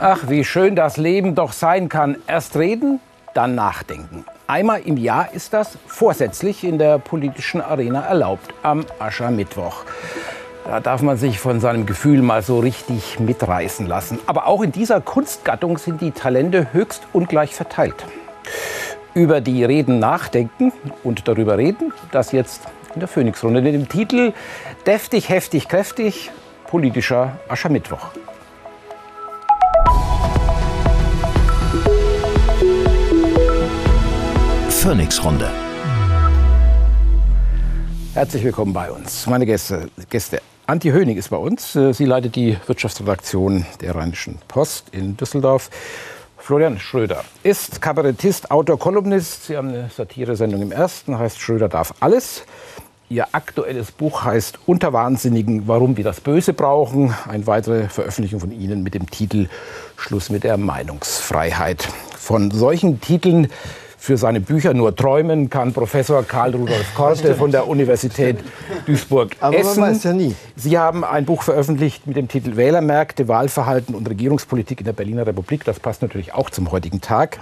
Ach, wie schön das Leben doch sein kann. Erst reden, dann nachdenken. Einmal im Jahr ist das vorsätzlich in der politischen Arena erlaubt, am Aschermittwoch. Da darf man sich von seinem Gefühl mal so richtig mitreißen lassen. Aber auch in dieser Kunstgattung sind die Talente höchst ungleich verteilt. Über die Reden nachdenken und darüber reden, das jetzt in der Phoenix-Runde mit dem Titel Deftig, heftig, kräftig, politischer Aschermittwoch. Phoenix-Runde. Herzlich willkommen bei uns. Meine Gäste, Gäste. Antje Höning ist bei uns. Äh, sie leitet die Wirtschaftsredaktion der Rheinischen Post in Düsseldorf. Florian Schröder ist Kabarettist, Autor, Kolumnist. Sie haben eine Satiresendung im Ersten, heißt Schröder darf alles. Ihr aktuelles Buch heißt Unter Wahnsinnigen, warum wir das Böse brauchen. Eine weitere Veröffentlichung von Ihnen mit dem Titel Schluss mit der Meinungsfreiheit. Von solchen Titeln für seine Bücher nur träumen kann Professor Karl Rudolf Korte von der Universität Duisburg-Essen. Aber man weiß ja nie. Sie haben ein Buch veröffentlicht mit dem Titel Wählermärkte, Wahlverhalten und Regierungspolitik in der Berliner Republik. Das passt natürlich auch zum heutigen Tag.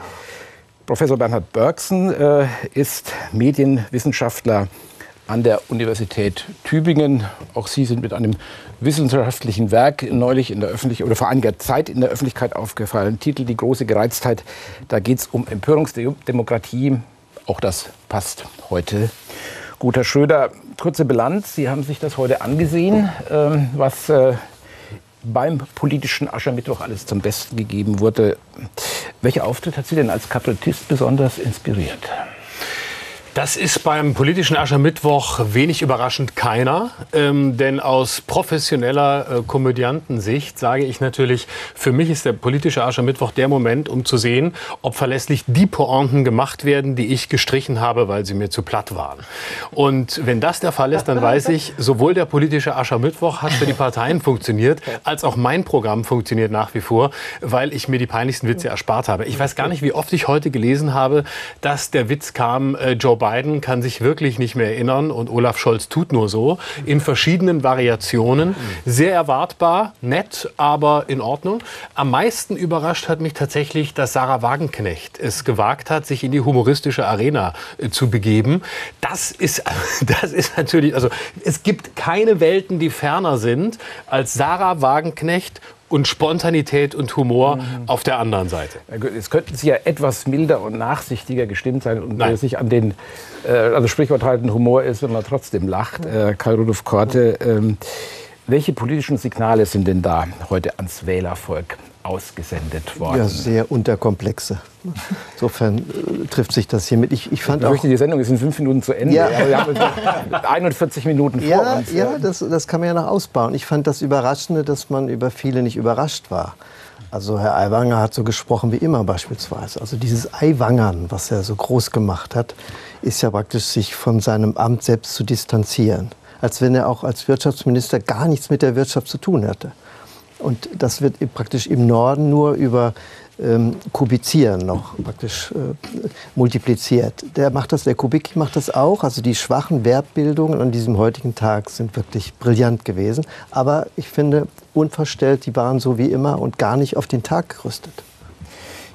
Professor Bernhard Bergsen äh, ist Medienwissenschaftler an der Universität Tübingen. Auch Sie sind mit einem wissenschaftlichen Werk neulich in der Öffentlichkeit oder vor einiger Zeit in der Öffentlichkeit aufgefallen. Titel Die große Gereiztheit. Da geht es um Empörungsdemokratie. Auch das passt heute. Guter Schröder, kurze Bilanz. Sie haben sich das heute angesehen, ähm, was äh, beim politischen Aschermittwoch alles zum Besten gegeben wurde. Welcher Auftritt hat Sie denn als Kabarettist besonders inspiriert? Das ist beim politischen Aschermittwoch wenig überraschend keiner. Ähm, denn aus professioneller äh, Komödiantensicht sage ich natürlich, für mich ist der politische Aschermittwoch der Moment, um zu sehen, ob verlässlich die Pointen gemacht werden, die ich gestrichen habe, weil sie mir zu platt waren. Und wenn das der Fall ist, dann weiß ich, sowohl der politische Aschermittwoch hat für die Parteien funktioniert, als auch mein Programm funktioniert nach wie vor, weil ich mir die peinlichsten Witze erspart habe. Ich weiß gar nicht, wie oft ich heute gelesen habe, dass der Witz kam, äh, Joe Biden Biden kann sich wirklich nicht mehr erinnern und Olaf Scholz tut nur so. In verschiedenen Variationen. Sehr erwartbar, nett, aber in Ordnung. Am meisten überrascht hat mich tatsächlich, dass Sarah Wagenknecht es gewagt hat, sich in die humoristische Arena äh, zu begeben. Das ist, das ist natürlich, also es gibt keine Welten, die ferner sind als Sarah Wagenknecht und Spontanität und Humor mhm. auf der anderen Seite. Es könnten Sie ja etwas milder und nachsichtiger gestimmt sein und Nein. sich an den, äh, also Sprichwort halten, Humor ist, wenn man trotzdem lacht. Äh, Karl Rudolf Korte, ähm, welche politischen Signale sind denn da heute ans Wählervolk ausgesendet worden? Ja, sehr unterkomplexe. Insofern äh, trifft sich das hier mit. Ich, ich fand ich auch, die Sendung ist in fünf Minuten zu Ende. Ja. ja wir haben 41 Minuten vor ja, uns. Ja, das, das kann man ja noch ausbauen. Ich fand das Überraschende, dass man über viele nicht überrascht war. Also Herr Aiwanger hat so gesprochen wie immer beispielsweise. Also dieses Eiwangern, was er so groß gemacht hat, ist ja praktisch sich von seinem Amt selbst zu distanzieren. Als wenn er auch als Wirtschaftsminister gar nichts mit der Wirtschaft zu tun hätte. Und das wird praktisch im Norden nur über ähm, Kubizieren noch praktisch äh, multipliziert. Der macht das, der Kubik macht das auch. Also die schwachen Wertbildungen an diesem heutigen Tag sind wirklich brillant gewesen. Aber ich finde unverstellt, die waren so wie immer und gar nicht auf den Tag gerüstet.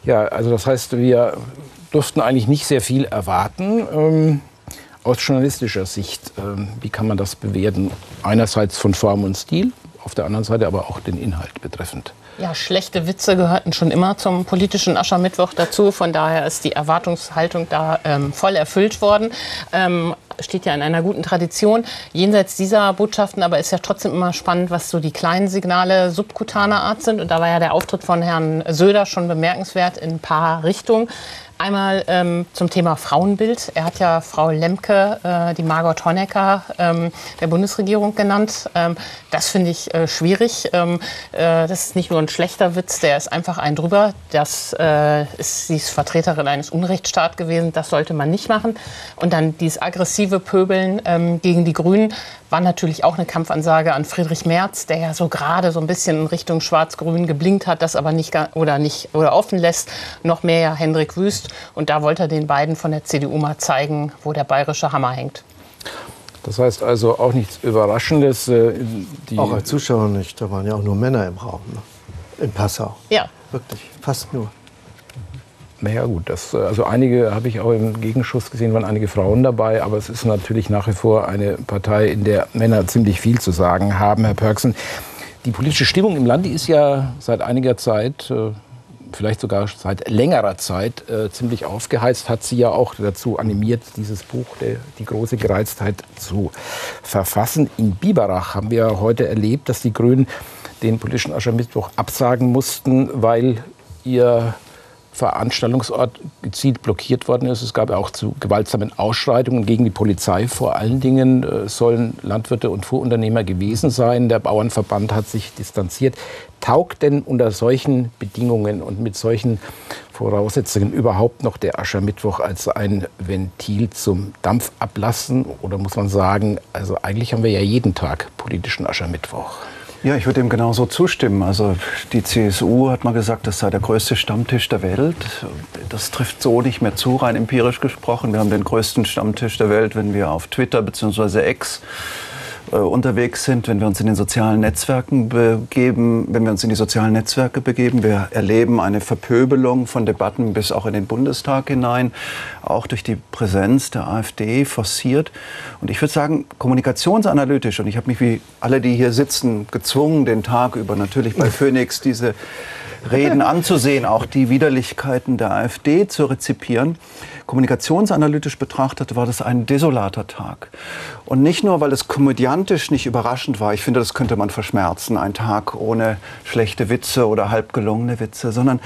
Ja, also das heißt, wir durften eigentlich nicht sehr viel erwarten. Ähm, aus journalistischer Sicht, ähm, wie kann man das bewerten? Einerseits von Form und Stil, auf der anderen Seite aber auch den Inhalt betreffend. Ja, schlechte Witze gehörten schon immer zum politischen Aschermittwoch dazu. Von daher ist die Erwartungshaltung da ähm, voll erfüllt worden. Ähm, steht ja in einer guten Tradition. Jenseits dieser Botschaften aber ist ja trotzdem immer spannend, was so die kleinen Signale subkutaner Art sind. Und da war ja der Auftritt von Herrn Söder schon bemerkenswert in ein paar Richtungen. Einmal ähm, zum Thema Frauenbild. Er hat ja Frau Lemke, äh, die Margot Honecker ähm, der Bundesregierung genannt. Ähm, das finde ich äh, schwierig. Ähm, äh, das ist nicht nur ein schlechter Witz, der ist einfach ein drüber. Das äh, ist, sie ist Vertreterin eines Unrechtsstaats gewesen. Das sollte man nicht machen. Und dann dieses aggressive Pöbeln ähm, gegen die Grünen war natürlich auch eine Kampfansage an Friedrich Merz, der ja so gerade so ein bisschen in Richtung Schwarz-Grün geblinkt hat, das aber nicht oder nicht oder offen lässt. Noch mehr ja Hendrik Wüst. Und da wollte er den beiden von der CDU mal zeigen, wo der bayerische Hammer hängt. Das heißt also auch nichts Überraschendes. Äh, auch als Zuschauer nicht, da waren ja auch nur Männer im Raum. Ne? In Passau. Ja. Wirklich, fast nur. Naja gut, das, also einige habe ich auch im Gegenschuss gesehen, waren einige Frauen dabei, aber es ist natürlich nach wie vor eine Partei, in der Männer ziemlich viel zu sagen haben, Herr Pörksen. Die politische Stimmung im Lande ist ja seit einiger Zeit, äh, vielleicht sogar seit längerer Zeit, äh, ziemlich aufgeheizt, hat sie ja auch dazu animiert, dieses Buch, Die große Gereiztheit, zu verfassen. In Biberach haben wir heute erlebt, dass die Grünen den politischen Aschermittwoch absagen mussten, weil ihr Veranstaltungsort gezielt blockiert worden ist. Es gab auch zu gewaltsamen Ausschreitungen gegen die Polizei. Vor allen Dingen äh, sollen Landwirte und Fuhrunternehmer gewesen sein. Der Bauernverband hat sich distanziert. Taugt denn unter solchen Bedingungen und mit solchen Voraussetzungen überhaupt noch der Aschermittwoch als ein Ventil zum Dampfablassen? Oder muss man sagen, also eigentlich haben wir ja jeden Tag politischen Aschermittwoch? Ja, ich würde dem genauso zustimmen. Also die CSU hat mal gesagt, das sei der größte Stammtisch der Welt. Das trifft so nicht mehr zu, rein empirisch gesprochen. Wir haben den größten Stammtisch der Welt, wenn wir auf Twitter bzw. X unterwegs sind, wenn wir uns in den sozialen Netzwerken begeben, wenn wir uns in die sozialen Netzwerke begeben. Wir erleben eine Verpöbelung von Debatten bis auch in den Bundestag hinein, auch durch die Präsenz der AfD forciert. Und ich würde sagen, kommunikationsanalytisch, und ich habe mich wie alle, die hier sitzen, gezwungen, den Tag über natürlich bei Phoenix diese Reden anzusehen, auch die Widerlichkeiten der AfD zu rezipieren. Kommunikationsanalytisch betrachtet war das ein desolater Tag. Und nicht nur, weil es komödiantisch nicht überraschend war, ich finde, das könnte man verschmerzen, ein Tag ohne schlechte Witze oder halb gelungene Witze, sondern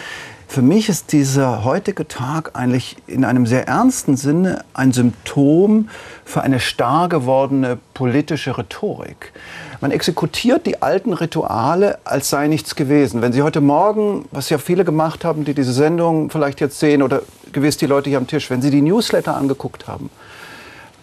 für mich ist dieser heutige Tag eigentlich in einem sehr ernsten Sinne ein Symptom für eine starr gewordene politische Rhetorik. Man exekutiert die alten Rituale, als sei nichts gewesen. Wenn Sie heute Morgen, was ja viele gemacht haben, die diese Sendung vielleicht jetzt sehen oder gewiss die Leute hier am Tisch, wenn Sie die Newsletter angeguckt haben,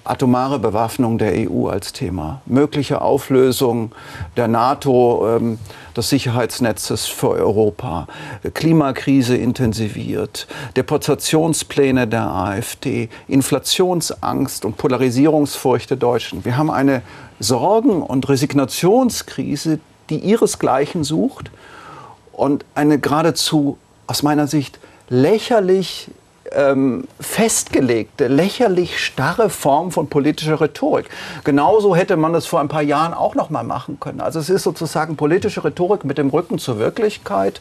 atomare Bewaffnung der EU als Thema, mögliche Auflösung der NATO, ähm, des Sicherheitsnetzes für Europa, Klimakrise intensiviert, Deportationspläne der AfD, Inflationsangst und Polarisierungsfurcht der Deutschen. Wir haben eine Sorgen- und Resignationskrise, die ihresgleichen sucht und eine geradezu aus meiner Sicht lächerlich ähm, festgelegte, lächerlich starre Form von politischer Rhetorik. Genauso hätte man es vor ein paar Jahren auch noch mal machen können. Also es ist sozusagen politische Rhetorik mit dem Rücken zur Wirklichkeit,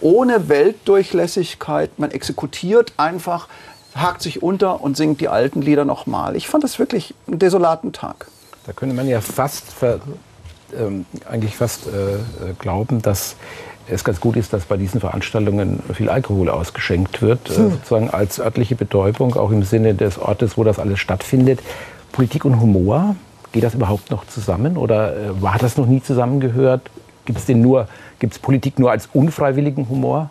ohne Weltdurchlässigkeit. Man exekutiert einfach, hakt sich unter und singt die alten Lieder noch mal. Ich fand das wirklich einen desolaten Tag. Da könnte man ja fast, ähm, eigentlich fast äh, äh glauben, dass es ganz gut ist, dass bei diesen Veranstaltungen viel Alkohol ausgeschenkt wird, hm. sozusagen als örtliche Betäubung, auch im Sinne des Ortes, wo das alles stattfindet. Politik und Humor, geht das überhaupt noch zusammen oder äh, war das noch nie zusammengehört? Gibt es nur, gibt es Politik nur als unfreiwilligen Humor?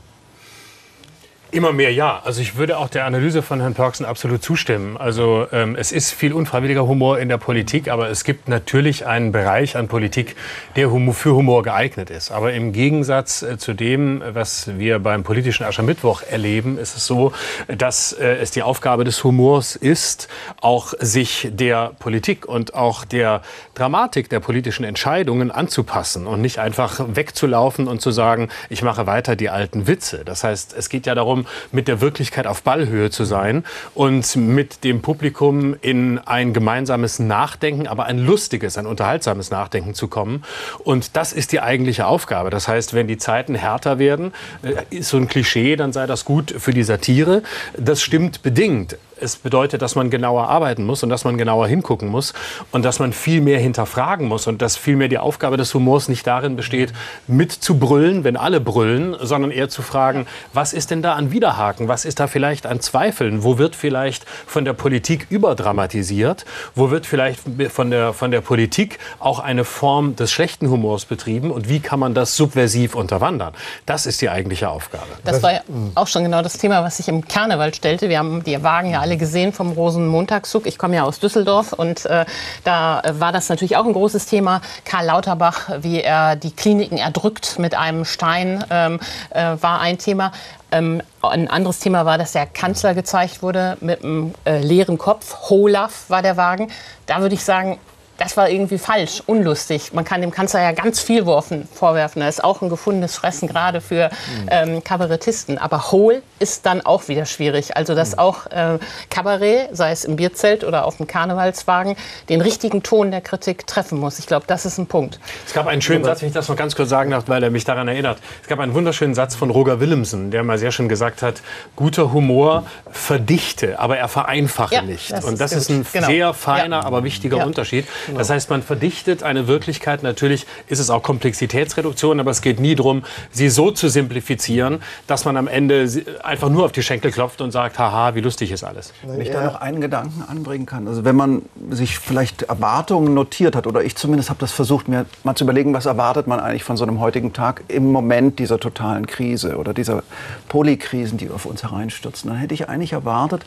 Immer mehr ja. Also ich würde auch der Analyse von Herrn Perksen absolut zustimmen. Also ähm, es ist viel unfreiwilliger Humor in der Politik, aber es gibt natürlich einen Bereich an Politik, der Humor, für Humor geeignet ist. Aber im Gegensatz äh, zu dem, was wir beim politischen Aschermittwoch erleben, ist es so, dass äh, es die Aufgabe des Humors ist, auch sich der Politik und auch der Dramatik der politischen Entscheidungen anzupassen und nicht einfach wegzulaufen und zu sagen, ich mache weiter die alten Witze. Das heißt, es geht ja darum, mit der Wirklichkeit auf Ballhöhe zu sein und mit dem Publikum in ein gemeinsames Nachdenken, aber ein lustiges, ein unterhaltsames Nachdenken zu kommen. Und das ist die eigentliche Aufgabe. Das heißt, wenn die Zeiten härter werden, äh, ist so ein Klischee, dann sei das gut für die Satire. Das stimmt bedingt es bedeutet, dass man genauer arbeiten muss und dass man genauer hingucken muss und dass man viel mehr hinterfragen muss und dass viel mehr die Aufgabe des Humors nicht darin besteht, mitzubrüllen, wenn alle brüllen, sondern eher zu fragen, was ist denn da an Widerhaken? Was ist da vielleicht an Zweifeln? Wo wird vielleicht von der Politik überdramatisiert? Wo wird vielleicht von der, von der Politik auch eine Form des schlechten Humors betrieben? Und wie kann man das subversiv unterwandern? Das ist die eigentliche Aufgabe. Das war ja auch schon genau das Thema, was sich im Karneval stellte. Wir haben die Wagen ja alle alle gesehen vom Rosenmontagszug. Ich komme ja aus Düsseldorf und äh, da war das natürlich auch ein großes Thema. Karl Lauterbach, wie er die Kliniken erdrückt mit einem Stein, ähm, äh, war ein Thema. Ähm, ein anderes Thema war, dass der Kanzler gezeigt wurde mit einem äh, leeren Kopf. Holaf war der Wagen. Da würde ich sagen, das war irgendwie falsch, unlustig. Man kann dem Kanzler ja ganz viel vorwerfen. Er ist auch ein gefundenes Fressen, gerade für ähm, Kabarettisten. Aber hohl ist dann auch wieder schwierig. Also, dass mhm. auch äh, Kabarett, sei es im Bierzelt oder auf dem Karnevalswagen, den richtigen Ton der Kritik treffen muss. Ich glaube, das ist ein Punkt. Es gab einen schönen Satz, wenn ich das noch ganz kurz sagen darf, weil er mich daran erinnert. Es gab einen wunderschönen Satz von Roger Willemsen, der mal sehr schön gesagt hat, guter Humor verdichte, aber er vereinfache ja, nicht. Das Und das ist, ist ein genau. sehr feiner, ja. aber wichtiger ja. Unterschied. Genau. Das heißt, man verdichtet eine Wirklichkeit. Natürlich ist es auch Komplexitätsreduktion, aber es geht nie darum, sie so zu simplifizieren, dass man am Ende einfach nur auf die Schenkel klopft und sagt, haha, wie lustig ist alles. Wenn ich da noch einen Gedanken anbringen kann. Also wenn man sich vielleicht Erwartungen notiert hat, oder ich zumindest habe das versucht, mir mal zu überlegen, was erwartet man eigentlich von so einem heutigen Tag im Moment dieser totalen Krise oder dieser Polykrisen, die auf uns hereinstürzen, dann hätte ich eigentlich erwartet,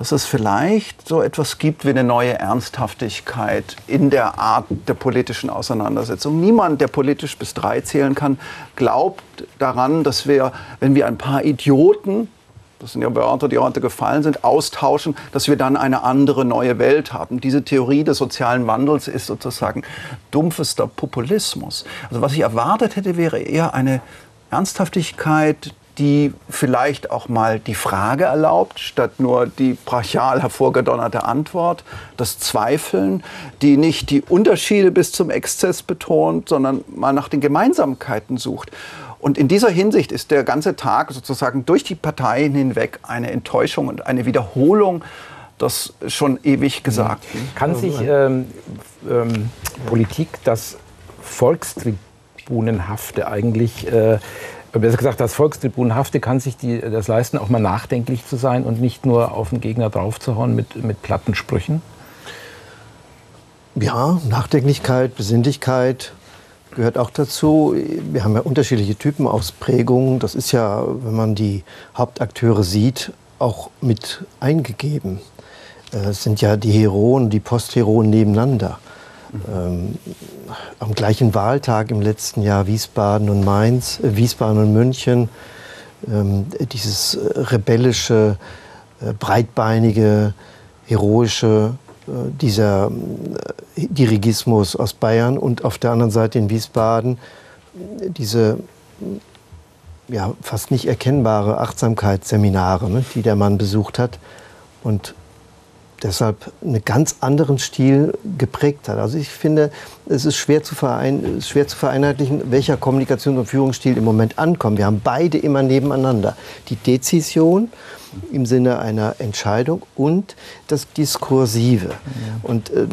dass es vielleicht so etwas gibt wie eine neue Ernsthaftigkeit in der Art der politischen Auseinandersetzung. Niemand, der politisch bis drei zählen kann, glaubt daran, dass wir, wenn wir ein paar Idioten das sind ja Wörter, die heute gefallen sind, austauschen, dass wir dann eine andere neue Welt haben. Diese Theorie des sozialen Wandels ist sozusagen dumpfester Populismus. Also was ich erwartet hätte, wäre eher eine Ernsthaftigkeit, die vielleicht auch mal die Frage erlaubt, statt nur die brachial hervorgedonnerte Antwort, das Zweifeln, die nicht die Unterschiede bis zum Exzess betont, sondern mal nach den Gemeinsamkeiten sucht. Und in dieser Hinsicht ist der ganze Tag sozusagen durch die Parteien hinweg eine Enttäuschung und eine Wiederholung des schon ewig Gesagten. Kann sich ähm, ähm, Politik das Volkstribunenhafte eigentlich äh, besser gesagt, das Volkstribunenhafte kann sich die, das leisten, auch mal nachdenklich zu sein und nicht nur auf den Gegner draufzuhauen mit, mit platten Sprüchen? Ja, Nachdenklichkeit, Besinnlichkeit gehört auch dazu. Wir haben ja unterschiedliche Typen Ausprägungen. Das ist ja, wenn man die Hauptakteure sieht, auch mit eingegeben. Es sind ja die Heroen, die Postheroen nebeneinander. Ähm, am gleichen Wahltag im letzten Jahr Wiesbaden und Mainz, äh, Wiesbaden und München, ähm, dieses rebellische, äh, breitbeinige, heroische, äh, dieser äh, Dirigismus aus Bayern und auf der anderen Seite in Wiesbaden äh, diese ja, fast nicht erkennbare Achtsamkeitsseminare, ne, die der Mann besucht hat. Und deshalb einen ganz anderen Stil geprägt hat. Also ich finde, es ist schwer zu, verein, schwer zu vereinheitlichen, welcher Kommunikations- und Führungsstil im Moment ankommt. Wir haben beide immer nebeneinander. Die Dezision im Sinne einer Entscheidung und das Diskursive. Ja. Und äh,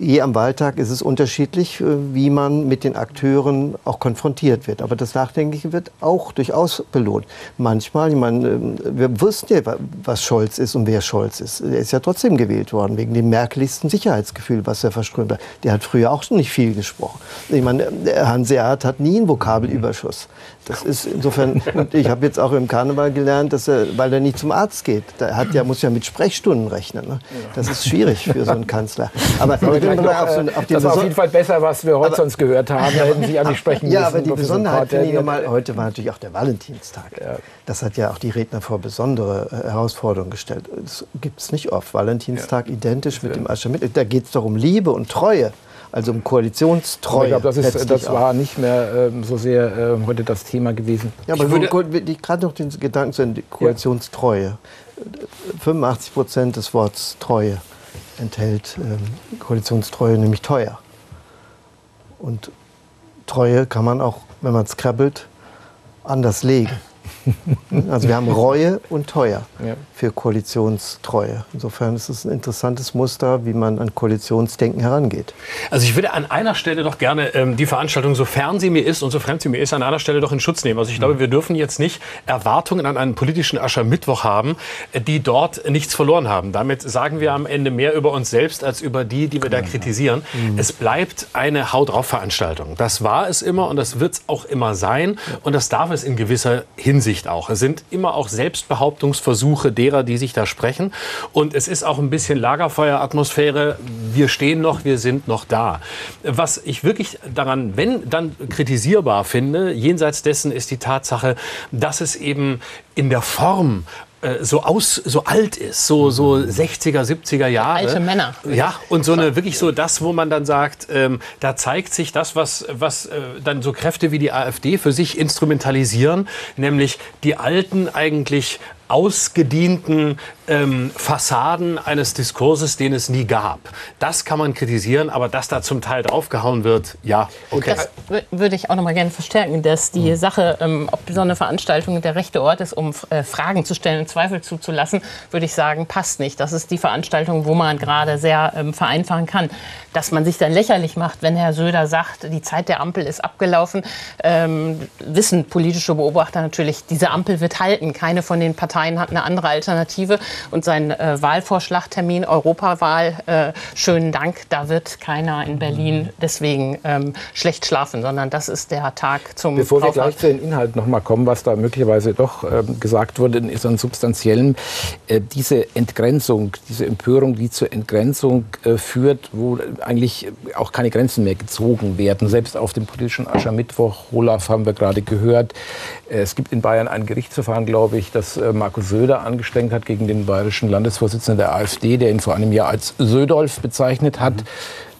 je am Wahltag ist es unterschiedlich, äh, wie man mit den Akteuren auch konfrontiert wird. Aber das Nachdenkliche wird auch durchaus belohnt. Manchmal, ich meine, äh, wir wussten ja, was Scholz ist und wer Scholz ist. Er ist ja trotzdem gewählt worden, wegen dem merkeligsten Sicherheitsgefühl, was er verströmt hat. Der hat früher auch schon nicht viel gesprochen. Ich meine, Hanse Erd hat nie einen Vokabelüberschuss. Das ist insofern, ich habe jetzt auch im Karneval gelernt, dass er, weil er nicht zum Arzt geht, der hat ja, muss ja mit Sprechstunden rechnen. Ne? Das ist schwierig für so einen Kanzler. Aber, ich noch, auf, so, auf das war auf jeden Fall besser, was wir heute aber, sonst gehört haben. Da hätten Sie ja nicht sprechen müssen. Ja, aber die Besonderheit finde ich nochmal, heute war natürlich auch der Valentinstag. Ja. Das hat ja auch die Redner vor besondere äh, Herausforderungen gestellt. Das gibt es nicht oft. Valentinstag ja. identisch mit dem Aschermittwoch. Da geht es doch um Liebe und Treue also um Koalitionstreue. Ich glaube, das, ist, das war nicht mehr ähm, so sehr äh, heute das Thema gewesen. Ja, aber gerade noch den Gedanken zu Ende, Koalitionstreue. Ja. 85 Prozent des Wortes Treue enthält ähm, Koalitionstreue, nämlich teuer. Und Treue kann man auch, wenn man es krabbelt, anders legen. Also wir haben Reue und Teuer ja. für Koalitionstreue. Insofern ist es ein interessantes Muster, wie man an Koalitionsdenken herangeht. Also ich würde an einer Stelle doch gerne ähm, die Veranstaltung, sofern sie mir ist und so fremd sie mir ist, an einer Stelle doch in Schutz nehmen. Also ich glaube, wir dürfen jetzt nicht Erwartungen an einen politischen Aschermittwoch haben, äh, die dort nichts verloren haben. Damit sagen wir am Ende mehr über uns selbst als über die, die wir da kritisieren. Mhm. Es bleibt eine Haut drauf Veranstaltung. Das war es immer und das wird es auch immer sein und das darf es in gewisser Hinsicht Hinsicht auch. Es sind immer auch Selbstbehauptungsversuche derer, die sich da sprechen. Und es ist auch ein bisschen Lagerfeueratmosphäre. Wir stehen noch, wir sind noch da. Was ich wirklich daran, wenn dann kritisierbar finde, jenseits dessen ist die Tatsache, dass es eben in der Form äh, so aus, so alt ist, so, so 60er, 70er Jahre. Alte Männer. Ja, und so eine wirklich so das, wo man dann sagt, ähm, da zeigt sich das, was, was äh, dann so Kräfte wie die AfD für sich instrumentalisieren, nämlich die Alten eigentlich ausgedienten ähm, Fassaden eines Diskurses, den es nie gab. Das kann man kritisieren, aber dass da zum Teil draufgehauen wird, ja, okay. Das würde ich auch noch mal gerne verstärken, dass die mhm. Sache, ähm, ob so eine Veranstaltung der rechte Ort ist, um äh, Fragen zu stellen und Zweifel zuzulassen, würde ich sagen, passt nicht. Das ist die Veranstaltung, wo man gerade sehr ähm, vereinfachen kann. Dass man sich dann lächerlich macht, wenn Herr Söder sagt, die Zeit der Ampel ist abgelaufen, ähm, wissen politische Beobachter natürlich, diese Ampel wird halten. Keine von den Parteien Parteien hat eine andere Alternative. Und sein äh, Wahlvorschlagtermin, Europawahl, äh, schönen Dank, da wird keiner in Berlin deswegen ähm, schlecht schlafen, sondern das ist der Tag zum Bevor wir gleich zu den Inhalten noch mal kommen, was da möglicherweise doch äh, gesagt wurde, ist an substanziellem, äh, diese Entgrenzung, diese Empörung, die zur Entgrenzung äh, führt, wo eigentlich auch keine Grenzen mehr gezogen werden. Selbst auf dem politischen Aschermittwoch, Olaf haben wir gerade gehört, äh, es gibt in Bayern ein Gerichtsverfahren, glaube ich, das Markus Söder angestrengt hat gegen den bayerischen Landesvorsitzenden der AfD, der ihn vor einem Jahr als Södolf bezeichnet hat. Mhm.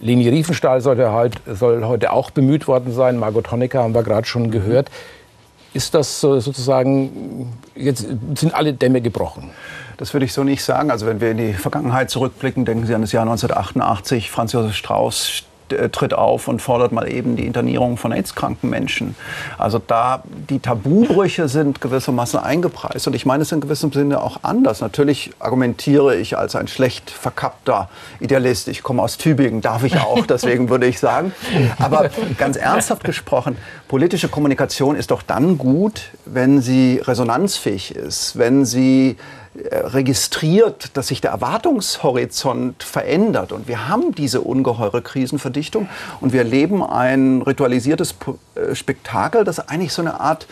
Leni Riefenstahl sollte halt, soll heute auch bemüht worden sein. Margot Honecker haben wir gerade schon gehört. Ist das sozusagen, jetzt sind alle Dämme gebrochen? Das würde ich so nicht sagen. Also wenn wir in die Vergangenheit zurückblicken, denken Sie an das Jahr 1988. Franz Josef Strauß äh, tritt auf und fordert mal eben die Internierung von AIDS-kranken Menschen. Also da die Tabubrüche sind gewissermaßen eingepreist und ich meine es in gewissem Sinne auch anders. Natürlich argumentiere ich als ein schlecht verkappter Idealist. Ich komme aus Tübingen, darf ich auch, deswegen würde ich sagen. Aber ganz ernsthaft gesprochen, politische Kommunikation ist doch dann gut, wenn sie resonanzfähig ist, wenn sie äh, registriert, dass sich der Erwartungshorizont verändert. Und wir haben diese ungeheure Krisenverdichtung. Und wir erleben ein ritualisiertes äh, Spektakel, das eigentlich so eine Art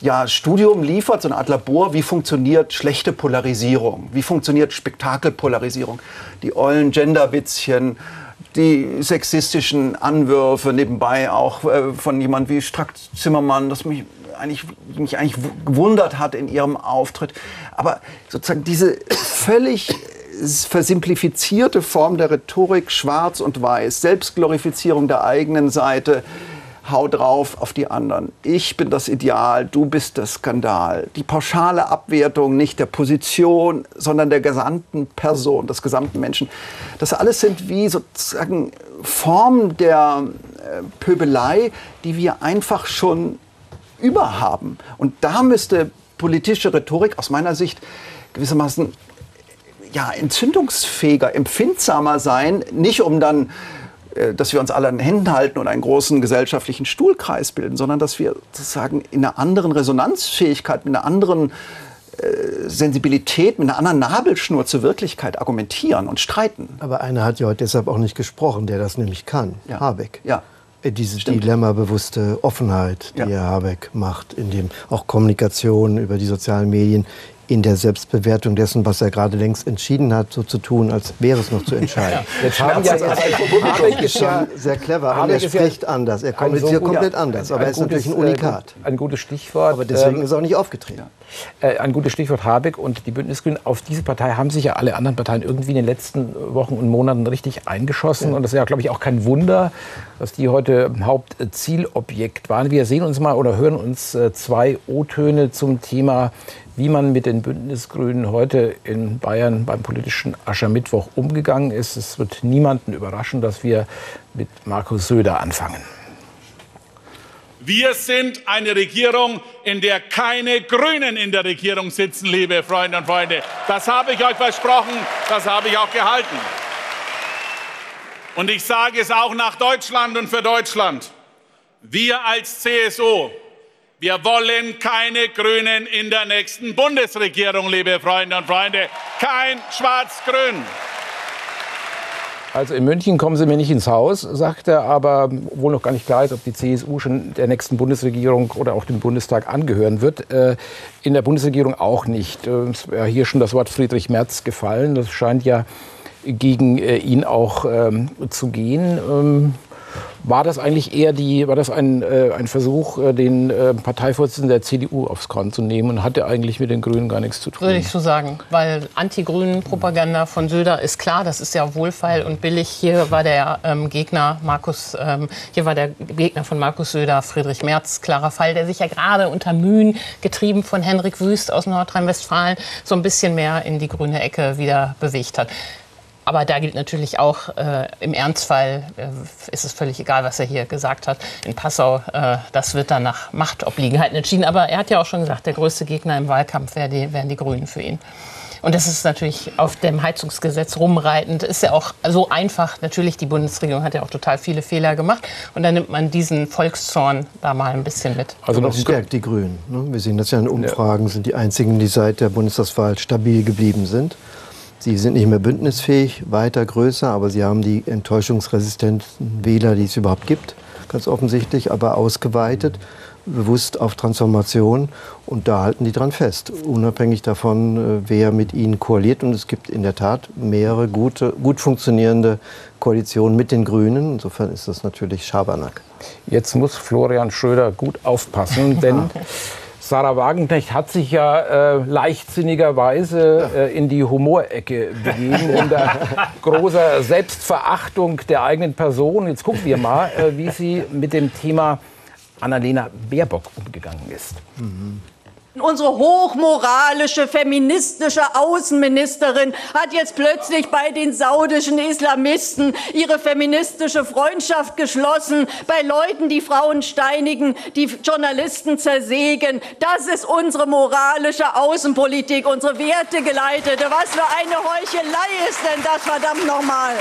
ja, Studium liefert, so eine Art Labor, wie funktioniert schlechte Polarisierung, wie funktioniert Spektakelpolarisierung, die ollen Genderwitzchen, die sexistischen Anwürfe nebenbei auch äh, von jemand wie Strack Zimmermann, das mich eigentlich, mich eigentlich gewundert hat in ihrem Auftritt. Aber sozusagen diese völlig versimplifizierte Form der Rhetorik, schwarz und weiß, Selbstglorifizierung der eigenen Seite, hau drauf auf die anderen. Ich bin das Ideal, du bist der Skandal. Die pauschale Abwertung nicht der Position, sondern der gesamten Person, des gesamten Menschen. Das alles sind wie sozusagen Formen der äh, Pöbelei, die wir einfach schon überhaben. Und da müsste politische Rhetorik aus meiner Sicht gewissermaßen ja, entzündungsfähiger, empfindsamer sein, nicht um dann äh, dass wir uns alle an den Händen halten und einen großen gesellschaftlichen Stuhlkreis bilden, sondern dass wir sozusagen in einer anderen Resonanzfähigkeit, mit einer anderen äh, Sensibilität, mit einer anderen Nabelschnur zur Wirklichkeit argumentieren und streiten. Aber einer hat ja heute deshalb auch nicht gesprochen, der das nämlich kann, ja. Habeck. Ja. Äh, diese dilemmabewusste Offenheit, die ja. Herr Habeck macht, in dem auch Kommunikation über die sozialen Medien, in der Selbstbewertung dessen, was er gerade längst entschieden hat, so zu tun, als wäre es noch zu entscheiden. Ja, jetzt haben ja, jetzt, Habeck ist ja sehr clever, aber er spricht anders, er kommuniziert so, komplett anders, aber er ist gutes, natürlich ein Unikat. Ein gutes Stichwort. Aber deswegen ähm, ist er auch nicht aufgetreten. Äh, ein gutes Stichwort Habeck und die Bündnisgrünen. Auf diese Partei haben sich ja alle anderen Parteien irgendwie in den letzten Wochen und Monaten richtig eingeschossen. Und das ist ja, glaube ich, auch kein Wunder, dass die heute Hauptzielobjekt waren. Wir sehen uns mal oder hören uns äh, zwei O-Töne zum Thema wie man mit den Bündnisgrünen heute in Bayern beim politischen Aschermittwoch umgegangen ist. Es wird niemanden überraschen, dass wir mit Markus Söder anfangen. Wir sind eine Regierung, in der keine Grünen in der Regierung sitzen, liebe Freunde und Freunde. Das habe ich euch versprochen, das habe ich auch gehalten. Und ich sage es auch nach Deutschland und für Deutschland. Wir als CSU wir wollen keine Grünen in der nächsten Bundesregierung, liebe Freunde und Freunde. Kein Schwarz-Grün. Also in München kommen Sie mir nicht ins Haus, sagt er, aber wohl noch gar nicht klar ist, ob die CSU schon der nächsten Bundesregierung oder auch dem Bundestag angehören wird. Äh, in der Bundesregierung auch nicht. Äh, es wäre hier schon das Wort Friedrich Merz gefallen. Das scheint ja gegen äh, ihn auch ähm, zu gehen. Ähm, War das eigentlich eher die, war das ein, äh, ein Versuch, äh, den äh, Parteivorsitzenden der CDU aufs Korn zu nehmen und hatte eigentlich mit den Grünen gar nichts zu tun? Würde ich so sagen, weil Anti-Grünen-Propaganda von Söder ist klar, das ist ja wohlfeil und billig. Hier war der ähm, Gegner Markus, ähm, hier war der Gegner von Markus Söder, Friedrich Merz, klarer Fall, der sich ja gerade unter Mühen, getrieben von Henrik Wüst aus Nordrhein-Westfalen, so ein bisschen mehr in die grüne Ecke wieder bewegt hat. Aber da gilt natürlich auch, äh, im Ernstfall äh, ist es völlig egal, was er hier gesagt hat. In Passau, äh, das wird dann nach Machtobliegenheiten entschieden. Aber er hat ja auch schon gesagt, der größte Gegner im Wahlkampf wär die, wären die Grünen für ihn. Und das ist natürlich auf dem Heizungsgesetz rumreitend. Ist ja auch so einfach. Natürlich, die Bundesregierung hat ja auch total viele Fehler gemacht. Und dann nimmt man diesen Volkszorn da mal ein bisschen mit. Also das stärkt die Grünen. Ne? Wir sehen das ja in Umfragen, sind die einzigen, die seit der Bundestagswahl stabil geblieben sind. Sie sind nicht mehr bündnisfähig, weiter größer, aber sie haben die enttäuschungsresistenten Wähler, die es überhaupt gibt, ganz offensichtlich, aber ausgeweitet, bewusst auf Transformation. Und da halten die dran fest, unabhängig davon, äh, wer mit ihnen koaliert. Und es gibt in der Tat mehrere gute, gut funktionierende Koalitionen mit den Grünen. Insofern ist das natürlich Schabernack. Jetzt muss Florian Schröder gut aufpassen, denn Sarah Wagenknecht hat sich ja äh, leichtsinnigerweise äh, in die Humorecke begeben, unter großer Selbstverachtung der eigenen Person. Jetzt gucken wir mal, äh, wie sie mit dem Thema Annalena Baerbock umgegangen ist. Mhm. Unsere hochmoralische, feministische Außenministerin hat jetzt plötzlich bei den saudischen Islamisten ihre feministische Freundschaft geschlossen, bei Leuten, die Frauen steinigen, die Journalisten zersägen. Das ist unsere moralische Außenpolitik, unsere wertegeleitete. Was für eine Heuchelei ist denn das, verdammt nochmal?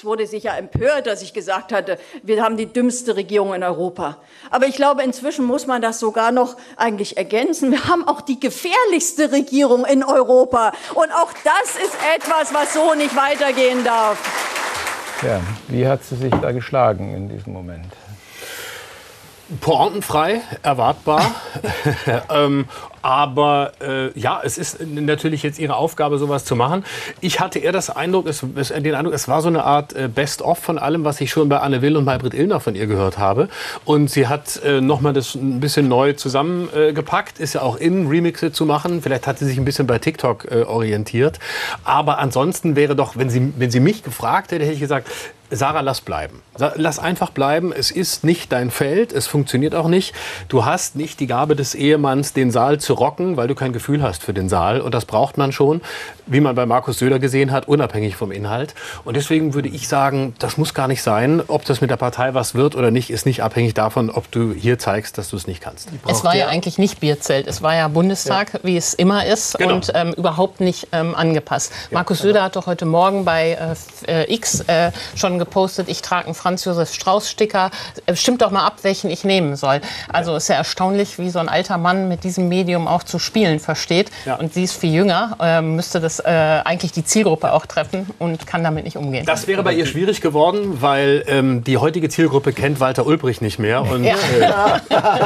Es wurde sicher empört, dass ich gesagt hatte, wir haben die dümmste Regierung in Europa. Aber ich glaube, inzwischen muss man das sogar noch eigentlich ergänzen. Wir haben auch die gefährlichste Regierung in Europa. Und auch das ist etwas, was so nicht weitergehen darf. Ja, wie hat sie sich da geschlagen in diesem Moment? Pointenfrei, erwartbar. ähm, aber äh, ja, es ist natürlich jetzt ihre Aufgabe, sowas zu machen. Ich hatte eher das Eindruck, es, es, den Eindruck, es war so eine Art äh, Best-of von allem, was ich schon bei Anne Will und bei Britt Illner von ihr gehört habe. Und sie hat äh, nochmal das ein bisschen neu zusammengepackt. Ist ja auch in, Remixe zu machen. Vielleicht hat sie sich ein bisschen bei TikTok äh, orientiert. Aber ansonsten wäre doch, wenn sie, wenn sie mich gefragt hätte, hätte ich gesagt, Sarah, lass bleiben. Lass einfach bleiben. Es ist nicht dein Feld. Es funktioniert auch nicht. Du hast nicht die Gabe des Ehemanns, den Saal zu rocken, weil du kein Gefühl hast für den Saal. Und das braucht man schon, wie man bei Markus Söder gesehen hat, unabhängig vom Inhalt. Und deswegen würde ich sagen, das muss gar nicht sein. Ob das mit der Partei was wird oder nicht, ist nicht abhängig davon, ob du hier zeigst, dass du es nicht kannst. Es war ja eigentlich nicht Bierzelt. Es war ja Bundestag, ja. wie es immer ist. Genau. Und ähm, überhaupt nicht ähm, angepasst. Ja, Markus Söder hat doch heute Morgen bei äh, äh X äh, schon gepostet, ich trage einen Franz Josef Strauß-Sticker. Äh, stimmt doch mal ab, welchen ich nehmen soll. Also ist ja erstaunlich, wie so ein alter Mann mit diesem Medium auch zu spielen versteht. Ja. Und sie ist viel jünger, äh, müsste das äh, eigentlich die Zielgruppe auch treffen und kann damit nicht umgehen. Das wäre bei ihr schwierig geworden, weil ähm, die heutige Zielgruppe kennt Walter Ulbricht nicht mehr. Und ja. äh,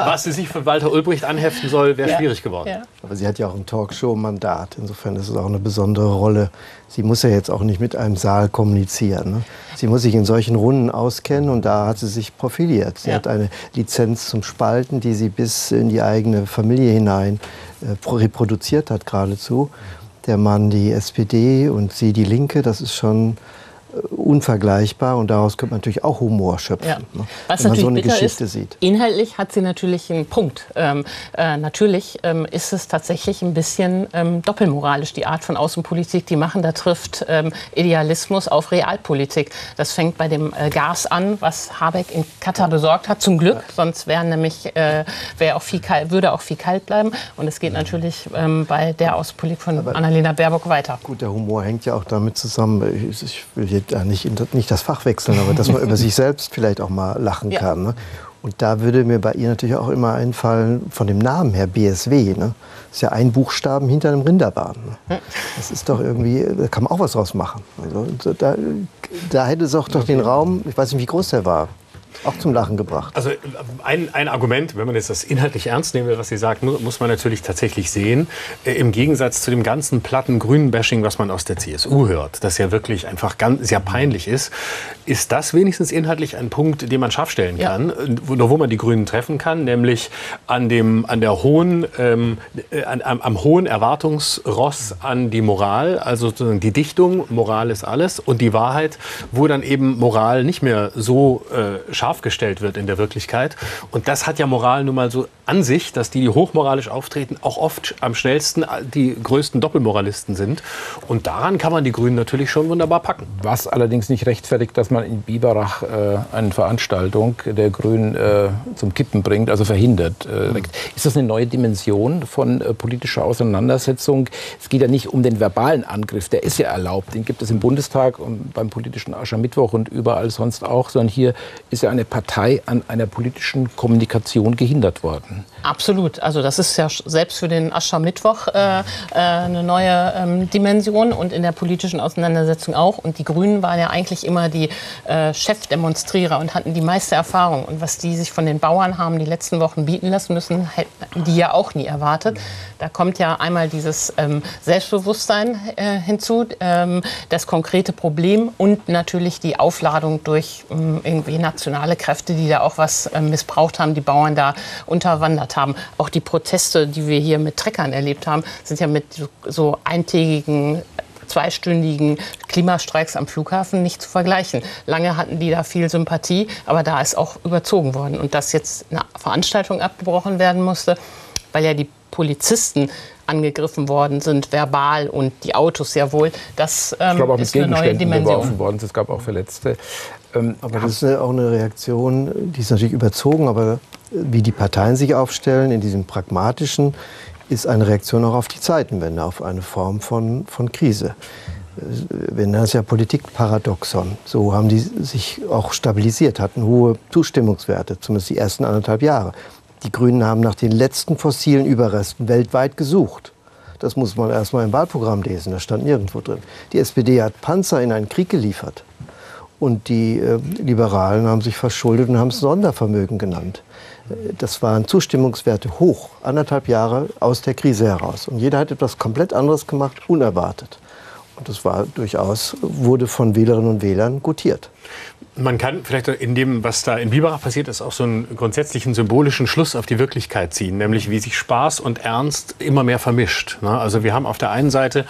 was sie sich für Walter Ulbricht anheften soll, wäre schwierig geworden. Aber sie hat ja auch ein Talkshow-Mandat. Insofern ist es auch eine besondere Rolle sie muss ja jetzt auch nicht mit einem Saal kommunizieren. Ne? Sie muss sich in solchen Runden auskennen und da hat sie sich profiliert. Sie ja. hat eine Lizenz zum Spalten, die sie bis in die eigene Familie hinein äh, reproduziert hat geradezu. Der Mann die SPD und sie die Linke, das ist schon unvergleichbar und daraus könnte man natürlich auch Humor schöpfen, ja. ne? Was wenn man so eine Geschichte ist, sieht. Inhaltlich hat sie natürlich einen Punkt. Ähm, äh, natürlich ähm, ist es tatsächlich ein bisschen ähm, doppelmoralisch, die Art von Außenpolitik, die machen. Da trifft ähm, Idealismus auf Realpolitik. Das fängt bei dem äh, Gas an, was Habeck in Katar besorgt hat, zum Glück. Ja. Sonst wäre nämlich, äh, wär auch viel kalt, würde auch viel kalt bleiben. Und es geht natürlich ähm, bei der Außenpolitik von Aber Annalena Baerbock weiter. Gut, der Humor hängt ja auch damit zusammen. Ich, ich will hier da nicht, nicht das Fach wechseln, aber dass man über sich selbst vielleicht auch mal lachen ja. kann. Ne? Und da würde mir bei ihr natürlich auch immer einfallen, von dem Namen her, BSW. Ne? Das ist ja ein Buchstaben hinter einem Rinderbahn. Ne? Das ist doch irgendwie, da kann man auch was draus machen. Also, da, da hätte es auch doch den Raum, ich weiß nicht, wie groß der war, auch zum Lachen gebracht. Also ein, ein Argument, wenn man jetzt das inhaltlich ernst nehmen will, was Sie sagt, muss man natürlich tatsächlich sehen. Äh, Im Gegensatz zu dem ganzen platten grünen Bashing, was man aus der CSU hört, das ja wirklich einfach ganz, sehr peinlich ist, ist das wenigstens inhaltlich ein Punkt, den man scharf stellen kann, ja. wo, wo man die Grünen treffen kann, nämlich an dem, an der hohen, ähm, äh, an, am, am hohen Erwartungsross an die Moral, also die Dichtung, Moral ist alles und die Wahrheit, wo dann eben Moral nicht mehr so äh, scharf gestellt wird in der Wirklichkeit. Und das hat ja Moral nun mal so an sich, dass die, die hochmoralisch auftreten, auch oft am schnellsten die größten Doppelmoralisten sind. Und daran kann man die Grünen natürlich schon wunderbar packen. Was allerdings nicht rechtfertigt, dass man in Biberach äh, eine Veranstaltung der Grünen äh, zum Kippen bringt, also verhindert. Äh, ist das eine neue Dimension von äh, politischer Auseinandersetzung? Es geht ja nicht um den verbalen Angriff, der ist ja erlaubt. Den gibt es im Bundestag und beim politischen Aschermittwoch und überall sonst auch, sondern hier ist ja eine Partei an einer politischen Kommunikation gehindert worden. Absolut. Also das ist ja selbst für den Aschermittwoch äh, äh, eine neue ähm, Dimension und in der politischen Auseinandersetzung auch. Und die Grünen waren ja eigentlich immer die äh, Chefdemonstrierer und hatten die meiste Erfahrung. Und was die sich von den Bauern haben die letzten Wochen bieten lassen müssen, hätten die ja auch nie erwartet. Da kommt ja einmal dieses ähm, Selbstbewusstsein äh, hinzu, ähm, das konkrete Problem und natürlich die Aufladung durch ähm, irgendwie nationale Kräfte, die da auch was äh, missbraucht haben, die Bauern da unterwandert haben. Auch die Proteste, die wir hier mit Treckern erlebt haben, sind ja mit so, so eintägigen zweistündigen Klimastreiks am Flughafen nicht zu vergleichen. Lange hatten die da viel Sympathie, aber da ist auch überzogen worden. Und dass jetzt eine Veranstaltung abgebrochen werden musste, weil ja die Polizisten angegriffen worden sind, verbal und die Autos ja wohl. Das ähm, ich glaube, auch ist mit eine neue Dimension. Worden. Es gab auch Verletzte. Ähm, aber das ist auch eine Reaktion, die ist natürlich überzogen, aber wie die Parteien sich aufstellen in diesem pragmatischen, ist eine Reaktion auch auf die Zeitenwende, auf eine Form von, von Krise. Wir nennen es ja Politikparadoxon. So haben die sich auch stabilisiert, hatten hohe Zustimmungswerte, zumindest die ersten anderthalb Jahre. Die Grünen haben nach den letzten fossilen Überresten weltweit gesucht. Das muss man erst mal im Wahlprogramm lesen, das stand nirgendwo drin. Die SPD hat Panzer in einen Krieg geliefert. Und die äh, Liberalen haben sich verschuldet und haben es Sondervermögen genannt. Äh, das waren Zustimmungswerte hoch, anderthalb Jahre aus der Krise heraus. Und jeder hat etwas komplett anderes gemacht, unerwartet. Und das war durchaus, wurde von Wählerinnen und Wählern gutiert. Man kann vielleicht in dem, was da in Biberach passiert ist, auch so einen grundsätzlichen symbolischen Schluss auf die Wirklichkeit ziehen, nämlich wie sich Spaß und Ernst immer mehr vermischt. Ne? Also wir haben auf der einen Seite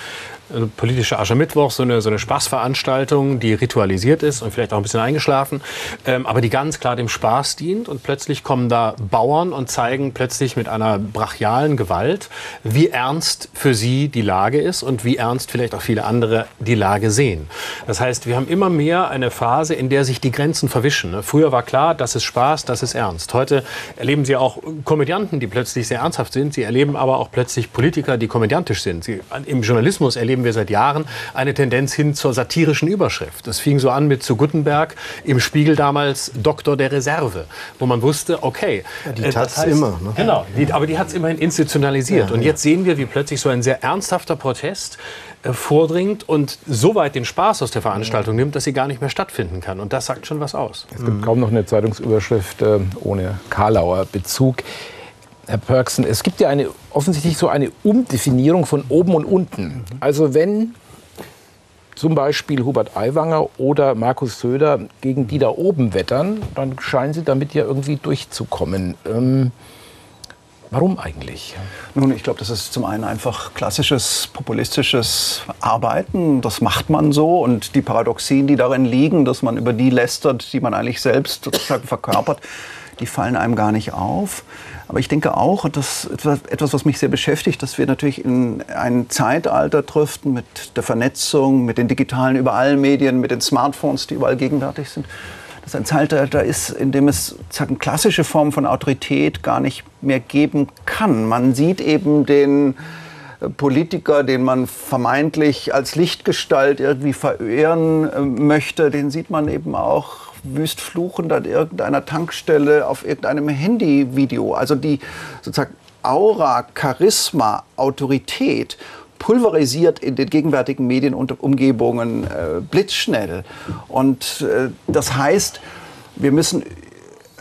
äh, politische Aschermittwoch, so eine, so eine Spaßveranstaltung, die ritualisiert ist und vielleicht auch ein bisschen eingeschlafen, ähm, aber die ganz klar dem Spaß dient. Und plötzlich kommen da Bauern und zeigen plötzlich mit einer brachialen Gewalt, wie ernst für sie die Lage ist und wie ernst vielleicht auch viele andere die Lage sehen. Das heißt, wir haben immer mehr eine Phase, in der sich die Grenzen verwischen. Ne? Früher war klar, das ist Spaß, das ist ernst. Heute erleben Sie auch Komödianten, die plötzlich sehr ernsthaft sind. Sie erleben aber auch plötzlich Politiker, die komödiantisch sind. Sie, Im Journalismus erleben erleben wir seit Jahren eine Tendenz hin zur satirischen Überschrift. Das fing so an mit zu Gutenberg im Spiegel damals Doktor der Reserve, wo man wusste, okay. Ja, die äh, tat es immer. Ne? Genau, die, aber die hat es immerhin institutionalisiert. Ja, und jetzt sehen wir, wie plötzlich so ein sehr ernsthafter Protest äh, vordringt und so weit den Spaß aus der Veranstaltung nimmt, dass sie gar nicht mehr stattfinden kann. Und das sagt schon was aus. Es gibt kaum noch eine Zeitungsüberschrift äh, ohne Karlauer Bezug. Herr Pörksen, es gibt ja eine, offensichtlich so eine Umdefinierung von oben und unten. Also wenn zum Beispiel Hubert Aiwanger oder Markus Söder gegen die da oben wettern, dann scheinen sie damit ja irgendwie durchzukommen. Ähm, warum eigentlich? Nun, ich glaube, das ist zum einen einfach klassisches populistisches Arbeiten. Das macht man so. Und die Paradoxien, die darin liegen, dass man über die lästert, die man eigentlich selbst sozusagen verkörpert, die fallen einem gar nicht auf. Aber ich denke auch, das ist etwas, was mich sehr beschäftigt, dass wir natürlich in ein Zeitalter driften mit der Vernetzung, mit den digitalen überall Medien, mit den Smartphones, die überall gegenwärtig sind. Dass ein Zeitalter ist, in dem es sozusagen klassische Formen von Autorität gar nicht mehr geben kann. Man sieht eben den äh, Politiker, den man vermeintlich als Lichtgestalt irgendwie verehren äh, möchte, den sieht man eben auch wüst fluchend an irgendeiner Tankstelle auf irgendeinem Handyvideo. Also die sozusagen Aura, Charisma, Autorität pulverisiert in den gegenwärtigen Medien und Umgebungen äh, blitzschnell. Und äh, das heißt, wir müssen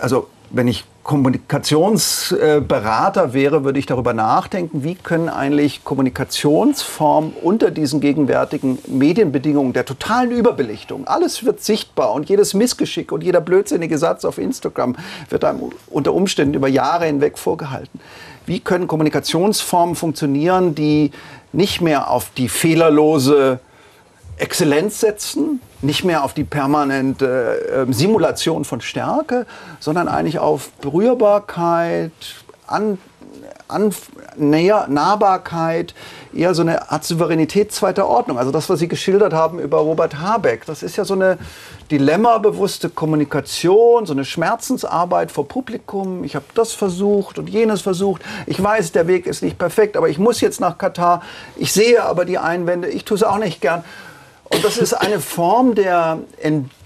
also wenn ich Kommunikationsberater wäre, würde ich darüber nachdenken, wie können eigentlich Kommunikationsformen unter diesen gegenwärtigen Medienbedingungen der totalen Überbelichtung, alles wird sichtbar und jedes Missgeschick und jeder blödsinnige Satz auf Instagram wird einem unter Umständen über Jahre hinweg vorgehalten. Wie können Kommunikationsformen funktionieren, die nicht mehr auf die fehlerlose Exzellenz setzen, nicht mehr auf die permanente äh, Simulation von Stärke, sondern eigentlich auf Berührbarkeit, an, an, Näher, Nahbarkeit, eher so eine Art Souveränität zweiter Ordnung. Also das, was Sie geschildert haben über Robert Habeck, das ist ja so eine dilemmabewusste Kommunikation, so eine Schmerzensarbeit vor Publikum. Ich habe das versucht und jenes versucht. Ich weiß, der Weg ist nicht perfekt, aber ich muss jetzt nach Katar. Ich sehe aber die Einwände, ich tue es auch nicht gern. Und das ist eine Form der,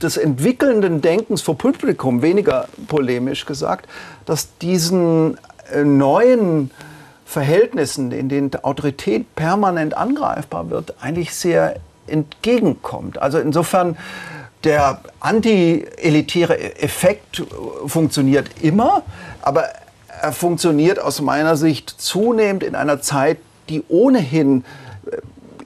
des entwickelnden Denkens vor Publikum, weniger polemisch gesagt, dass diesen äh, neuen Verhältnissen, in denen Autorität permanent angreifbar wird, eigentlich sehr entgegenkommt. Also insofern der anti-elitäre Effekt funktioniert immer, aber er funktioniert aus meiner Sicht zunehmend in einer Zeit, die ohnehin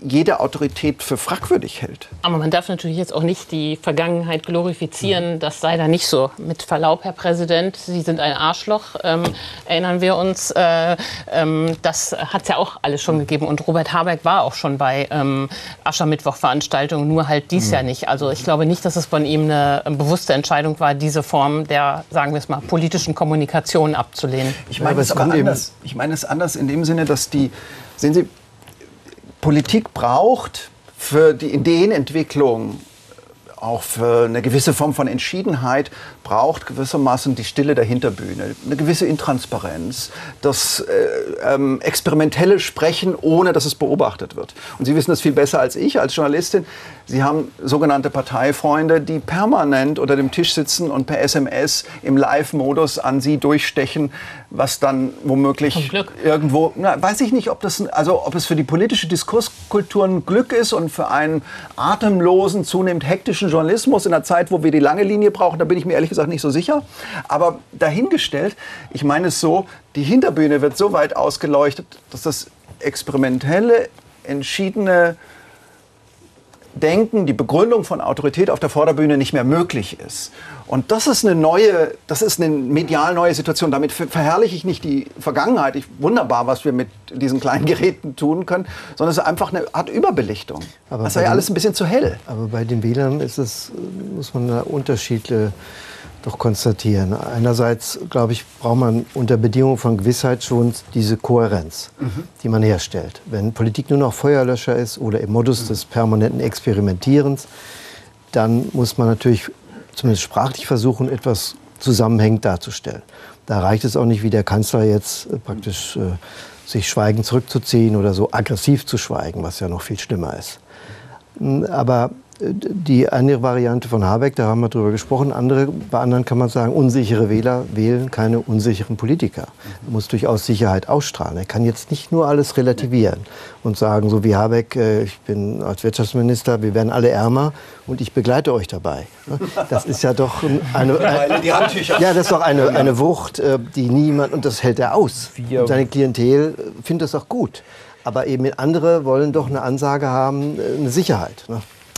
jede Autorität für fragwürdig hält. Aber man darf natürlich jetzt auch nicht die Vergangenheit glorifizieren. Das sei da nicht so. Mit Verlaub, Herr Präsident, Sie sind ein Arschloch. Ähm, erinnern wir uns, äh, ähm, das hat es ja auch alles schon gegeben. Und Robert Habeck war auch schon bei ähm, Aschermittwoch-Veranstaltungen, nur halt dies mhm. Jahr nicht. Also ich glaube nicht, dass es von ihm eine bewusste Entscheidung war, diese Form der, sagen wir es mal, politischen Kommunikation abzulehnen. Ich meine es anders. Ich meine es anders in dem Sinne, dass die, sehen Sie, Politik braucht für die Ideenentwicklung, auch für eine gewisse Form von Entschiedenheit, braucht gewissermaßen die Stille der Hinterbühne, eine gewisse Intransparenz, das äh, ähm, experimentelle Sprechen, ohne dass es beobachtet wird. Und Sie wissen das viel besser als ich als Journalistin. Sie haben sogenannte Parteifreunde, die permanent unter dem Tisch sitzen und per SMS im Live-Modus an Sie durchstechen, was dann womöglich irgendwo, na, weiß ich nicht, ob das, also ob es für die politische Diskurskultur ein Glück ist und für einen atemlosen, zunehmend hektischen Journalismus in einer Zeit, wo wir die lange Linie brauchen, da bin ich mir ehrlich gesagt nicht so sicher. Aber dahingestellt, ich meine es so, die Hinterbühne wird so weit ausgeleuchtet, dass das experimentelle, entschiedene Denken, die Begründung von Autorität auf der Vorderbühne nicht mehr möglich ist. Und das ist eine neue, das ist eine medial neue Situation. Damit verherrliche ich nicht die Vergangenheit. Ich, wunderbar, was wir mit diesen kleinen Geräten tun können, sondern es ist einfach eine Art Überbelichtung. Aber das ist ja alles ein bisschen zu hell. Aber bei den Wählern ist es, muss man da Unterschiede doch konstatieren. Einerseits, glaube ich, braucht man unter Bedingungen von Gewissheit schon diese Kohärenz, mhm. die man herstellt. Wenn Politik nur noch Feuerlöscher ist oder im Modus mhm. des permanenten Experimentierens, dann muss man natürlich zumindest sprachlich versuchen, etwas zusammenhängend darzustellen. Da reicht es auch nicht, wie der Kanzler jetzt äh, praktisch äh, sich schweigend zurückzuziehen oder so aggressiv zu schweigen, was ja noch viel schlimmer ist. Aber die eine Variante von Habeck, da haben wir drüber gesprochen. Andere, bei anderen kann man sagen, unsichere Wähler wählen keine unsicheren Politiker. Er muss durchaus Sicherheit ausstrahlen. Er kann jetzt nicht nur alles relativieren und sagen, so wie Habeck, äh, ich bin als Wirtschaftsminister, wir werden alle ärmer und ich begleite euch dabei. Das ist ja doch eine, eine ja, das ist doch eine, eine Wucht, äh, die niemand, und das hält er aus. Und seine Klientel findet das auch gut. Aber eben andere wollen doch eine Ansage haben, äh, eine Sicherheit.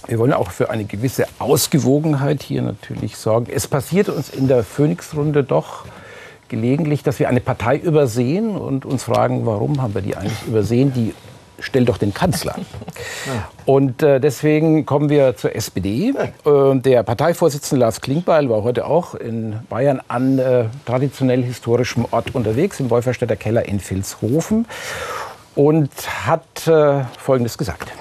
Wir wollen auch für eine gewisse Ausgewogenheit hier natürlich sorgen. Es passiert uns in der Phoenix-Runde doch gelegentlich, dass wir eine Partei übersehen und uns fragen, warum haben wir die eigentlich übersehen? Die stellt doch den Kanzler. Und äh, deswegen kommen wir zur SPD. Äh, der Parteivorsitzende Lars Klingbeil war heute auch in Bayern an äh, traditionell historischem Ort unterwegs, im Wolferstädter Keller in Vilshofen, und hat äh, Folgendes gesagt.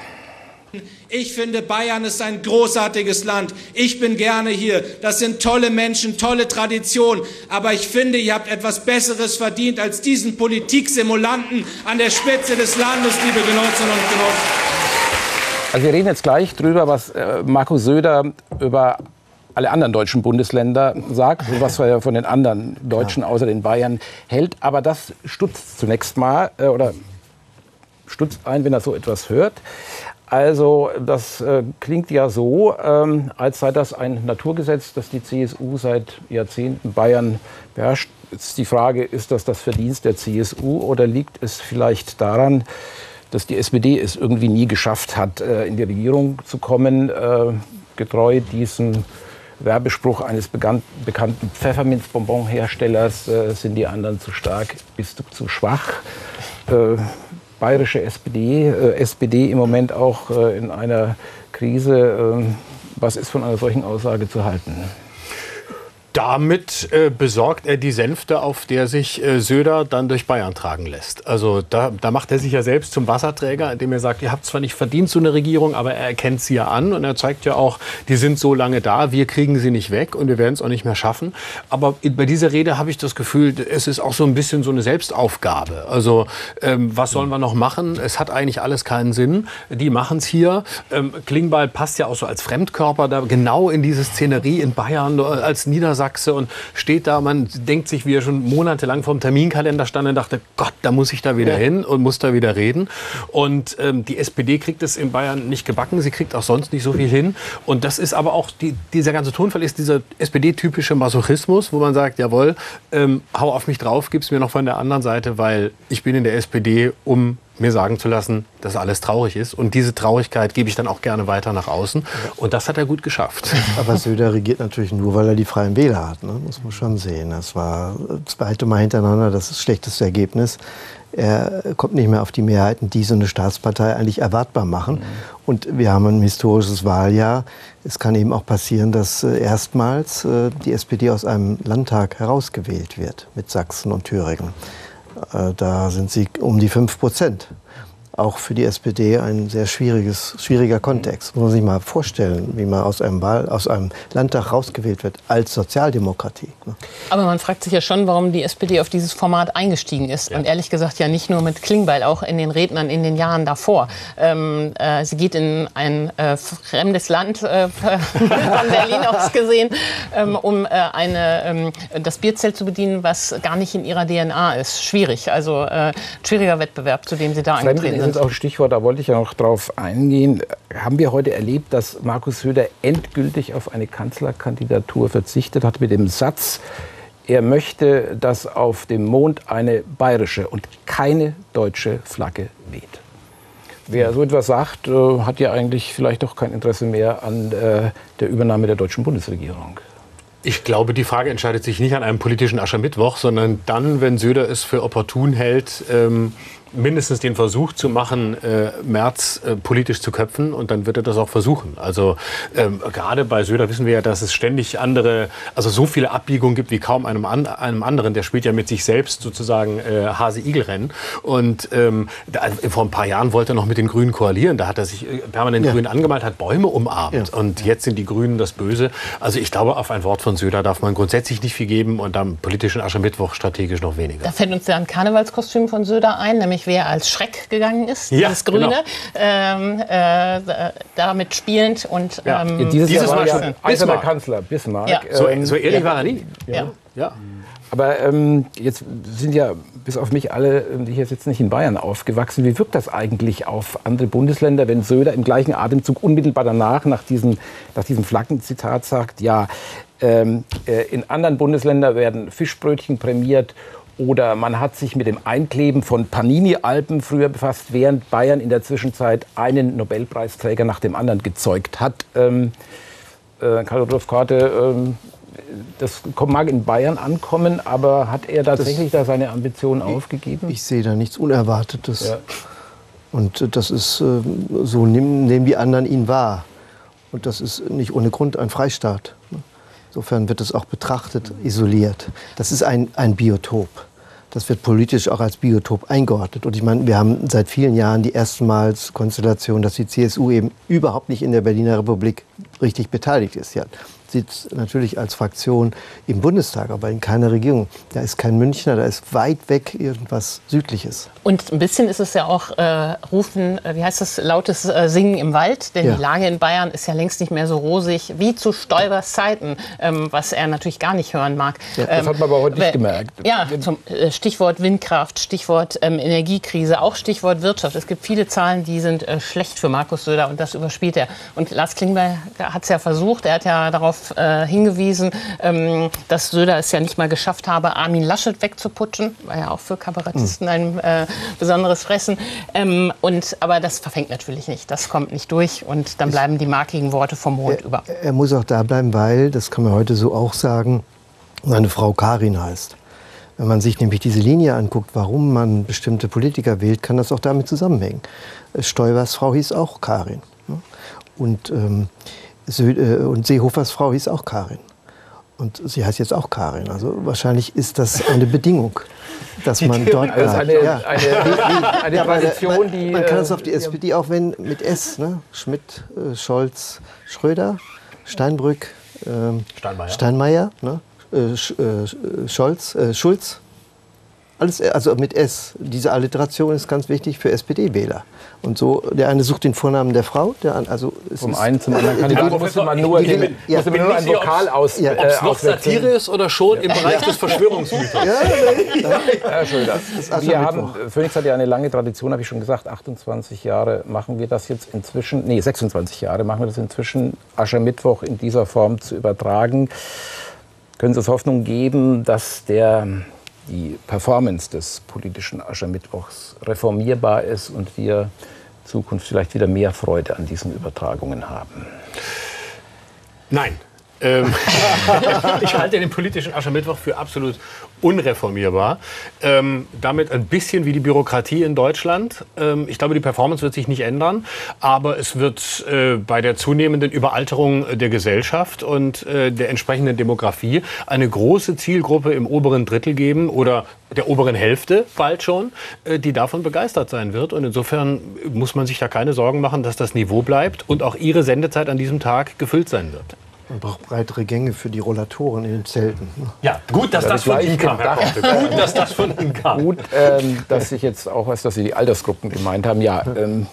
Ich finde, Bayern ist ein großartiges Land. Ich bin gerne hier. Das sind tolle Menschen, tolle Traditionen. Aber ich finde, ihr habt etwas Besseres verdient als diesen Politiksimulanten an der Spitze des Landes, liebe Genossinnen und Genossen. Also wir reden jetzt gleich drüber, was äh, Markus Söder über alle anderen deutschen Bundesländer sagt, was er von den anderen Deutschen außer den Bayern hält. Aber das stutzt zunächst mal äh, oder stutzt ein, wenn er so etwas hört. Also das äh, klingt ja so, ähm, als sei das ein Naturgesetz, das die CSU seit Jahrzehnten Bayern beherrscht. Jetzt die Frage, ist das das Verdienst der CSU oder liegt es vielleicht daran, dass die SPD es irgendwie nie geschafft hat, äh, in die Regierung zu kommen, äh, getreu diesem Werbespruch eines bekannten Pfefferminzbonbonherstellers, äh, sind die anderen zu stark, bist du zu schwach. Bayerische SPD, äh, SPD im Moment auch äh, in einer Krise. Ähm, was ist von einer solchen Aussage zu halten? Damit äh, besorgt er die Sänfte, auf der sich äh, Söder dann durch Bayern tragen lässt. Also da, da, macht er sich ja selbst zum Wasserträger, indem er sagt, ihr habt zwar nicht verdient so eine Regierung, aber er erkennt sie ja an und er zeigt ja auch, die sind so lange da, wir kriegen sie nicht weg und wir werden es auch nicht mehr schaffen. Aber bei dieser Rede habe ich das Gefühl, es ist auch so ein bisschen so eine Selbstaufgabe. Also ähm, was sollen wir noch machen? Es hat eigentlich alles keinen Sinn. Die machen es hier. Ähm, Klingbeil passt ja auch so als Fremdkörper da genau in diese Szenerie in Bayern als Niedersachsen Sachse und steht da. Man denkt sich, wie er schon monatelang vor dem Terminkalender stand und dachte, Gott, da muss ich da wieder ja. hin und muss da wieder reden. Und ähm, die SPD kriegt es in Bayern nicht gebacken. Sie kriegt auch sonst nicht so viel hin. Und das ist aber auch, die, dieser ganze Tonfall ist dieser SPD-typische Masochismus, wo man sagt, jawohl, ähm, hau auf mich drauf, gib's mir noch von der anderen Seite, weil ich bin in der SPD, um mir sagen zu lassen, dass alles traurig ist. Und diese Traurigkeit gebe ich dann auch gerne weiter nach außen. Und das hat er gut geschafft. Aber Söder regiert natürlich nur, weil er die Freien Wähler hat. Ne? Muss man schon sehen. Das war das zweite Mal hintereinander das schlechteste Ergebnis. Er kommt nicht mehr auf die Mehrheiten, die so eine Staatspartei eigentlich erwartbar machen. Mhm. Und wir haben ein historisches Wahljahr. Es kann eben auch passieren, dass äh, erstmals äh, die SPD aus einem Landtag herausgewählt wird mit Sachsen und Thüringen. Äh, da sind sie um die 5 Prozent auch für die SPD ein sehr schwieriges, schwieriger Kontext. Muss man sich mal vorstellen, wie man aus einem, Wahl, aus einem Landtag rausgewählt wird als Sozialdemokratie. Ne? Aber man fragt sich ja schon, warum die SPD auf dieses Format eingestiegen ist. Ja. Und ehrlich gesagt ja nicht nur mit Klingbeil, auch in den Rednern in den Jahren davor. Ähm, äh, sie geht in ein äh, fremdes Land, äh, von Berlin aus gesehen, ähm, um äh, eine, ähm, das Bierzelt zu bedienen, was gar nicht in ihrer DNA ist. Schwierig, also äh, schwieriger Wettbewerb, zu dem sie da eingetreten das ist auch ein Stichwort, da wollte ich ja noch drauf eingehen. Haben wir heute erlebt, dass Markus Söder endgültig auf eine Kanzlerkandidatur verzichtet hat mit dem Satz, er möchte, dass auf dem Mond eine bayerische und keine deutsche Flagge weht. Wer so etwas sagt, äh, hat ja eigentlich vielleicht doch kein Interesse mehr an äh, der Übernahme der deutschen Bundesregierung. Ich glaube, die Frage entscheidet sich nicht an einem politischen Aschermittwoch, sondern dann, wenn Söder es für opportun hält, ähm, mindestens den Versuch zu machen, äh, Merz äh, politisch zu köpfen und dann wird er das auch versuchen. Also ähm, gerade bei Söder wissen wir ja, dass es ständig andere, also so viele Abbiegungen gibt wie kaum einem, an, einem anderen. Der spielt ja mit sich selbst sozusagen äh, Hase-Igel-Rennen und ähm, da, vor ein paar Jahren wollte er noch mit den Grünen koalieren. Da hat er sich äh, permanent ja. Grün angemalt, hat Bäume umarmt ja. und jetzt sind die Grünen das Böse. Also ich glaube, auf ein Wort von Söder darf man grundsätzlich nicht viel geben und am politischen Aschermittwoch strategisch noch weniger. Da fällt uns ja ein Karnevalskostüm von Söder ein, nämlich nämlich wer als Schreck gegangen ist, ja, dieses Grüne, genau. ähm, äh, damit spielend und ja. ähm, dieses, dieses Jahr war ja Bismarck. Kanzler Bismarck. Ja. So, so ehrlich war er nie. Ja. ja. Aber ähm, jetzt sind ja bis auf mich alle, ähm, die hier sitzen, nicht in Bayern aufgewachsen. Wie wirkt das eigentlich auf andere Bundesländer, wenn Söder im gleichen Atemzug unmittelbar danach, nach diesem, nach diesem Flaggenzitat sagt, ja, ähm, äh, in anderen Bundesländern werden Fischbrötchen prämiert oder man hat sich mit dem Einkleben von Panini-Alben früher befasst, während Bayern in der Zwischenzeit einen Nobelpreisträger nach dem anderen gezeugt hat. Ähm, äh, Karl Rudolf Korte, ähm, das mag in Bayern ankommen, aber hat er tatsächlich das, da seine Ambitionen aufgegeben? Ich, sehe da nichts Unerwartetes. Ja. Und das ist, äh, so nehmen, nehmen die anderen ihn wahr. Und das ist nicht ohne Grund ein Freistaat. Insofern wird es auch betrachtet, isoliert. Das ist ein, ein Biotop. Das wird politisch auch als Biotop eingeordnet. Und ich meine, wir haben seit vielen Jahren die erstmals Konstellation, dass die CSU eben überhaupt nicht in der Berliner Republik richtig beteiligt ist. Ja, sitzt natürlich als Fraktion im Bundestag, aber in keiner Regierung. Da ist kein Münchner, da ist weit weg irgendwas Südliches. Und ein bisschen ist es ja auch äh, Rufen, äh, wie heißt das, lautes äh, Singen im Wald. Denn Ja. die Lage in Bayern ist ja längst nicht mehr so rosig wie zu Stoibers Zeiten, ähm, was er natürlich gar nicht hören mag. das hat man aber heute nicht wer- gemerkt. Ja, zum äh, Stichwort Windkraft, Stichwort ähm, Energiekrise, auch Stichwort Wirtschaft. Es gibt viele Zahlen, die sind äh, schlecht für Markus Söder und das überspielt er. Und Lars Klingbeil hat es ja versucht, er hat ja darauf äh, hingewiesen, ähm, dass Söder es ja nicht mal geschafft habe, Armin Laschet wegzuputschen, war ja auch für Kabarettisten ein äh, besonderes Fressen. Ähm, und, aber das verfängt natürlich nicht, das kommt nicht durch und dann bleiben die markigen Worte vom Mond über. Er muss auch da bleiben, weil, das kann man heute so auch sagen, seine Frau Karin heißt. Wenn man sich nämlich diese Linie anguckt, warum man bestimmte Politiker wählt, kann das auch damit zusammenhängen. Stoibers Frau hieß auch Karin. Und, ähm, äh, und Seehofers Frau hieß auch Karin. Und sie heißt jetzt auch Karin. Also wahrscheinlich ist das eine Bedingung, dass man dort bleibt. eine, Ja. eine, eine Ja, aber der- Tradition, man, die. man kann äh, es auf die SPD auch wenn mit S, ne? Schmidt, äh, Scholz, Schröder, Steinbrück, ähm, Steinmeier. Steinmeier, ne? äh, Sch, äh, Scholz, äh, Schulz. Alles, äh, also mit S. Diese Alliteration ist ganz wichtig für SPD-Wähler. Und so, der eine sucht den Vornamen der Frau, der an, also es Vom ist- einen zum anderen Kandidaten die- musste man nur, die- den, ja. musste man nur ein Vokal aus, Ja. äh, Ob es noch auswechseln. Satire ist oder schon im Bereich des Verschwörungsmythos? Herr Schröder, Aschermittwoch. wir haben, Phoenix hat ja eine lange Tradition, habe ich schon gesagt, 28 Jahre machen wir das jetzt inzwischen, nee, 26 Jahre machen wir das inzwischen, Aschermittwoch in dieser Form zu übertragen. Können Sie uns Hoffnung geben, dass der, die Performance des politischen Aschermittwochs reformierbar ist und wir in Zukunft vielleicht wieder mehr Freude an diesen Übertragungen haben? Nein. Ähm, ich halte den politischen Aschermittwoch für absolut unreformierbar. Ähm, damit ein bisschen wie die Bürokratie in Deutschland. Ähm, ich glaube, die Performance wird sich nicht ändern, aber es wird äh, bei der zunehmenden Überalterung der Gesellschaft und äh, der entsprechenden Demografie eine große Zielgruppe im oberen Drittel geben oder der oberen Hälfte bald schon, äh, die davon begeistert sein wird. Und insofern muss man sich da keine Sorgen machen, dass das Niveau bleibt und auch Ihre Sendezeit an diesem Tag gefüllt sein wird. Man braucht breitere Gänge für die Rollatoren in den Zelten. Ja, gut, dass das von gleich Ihnen kam, Herr. Gut, dass das von Ihnen kam. Gut, ähm, dass ich jetzt auch weiß, dass Sie die Altersgruppen gemeint haben. Ja, ähm,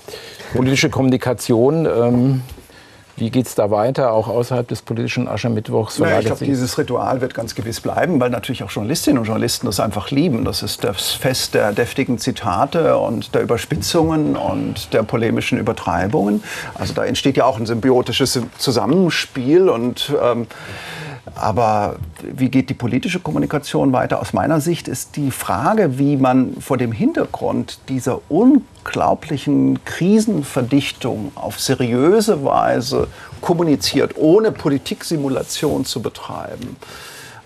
politische Kommunikation. Ähm, wie geht es da weiter, auch außerhalb des politischen Aschermittwochs? Naja, ich glaube, dieses Ritual wird ganz gewiss bleiben, weil natürlich auch Journalistinnen und Journalisten das einfach lieben. Das ist das Fest der deftigen Zitate und der Überspitzungen und der polemischen Übertreibungen. Also da entsteht ja auch ein symbiotisches Zusammenspiel und ähm, aber wie geht die politische Kommunikation weiter? Aus meiner Sicht ist die Frage, wie man vor dem Hintergrund dieser unglaublichen Krisenverdichtung auf seriöse Weise kommuniziert, ohne Politiksimulation zu betreiben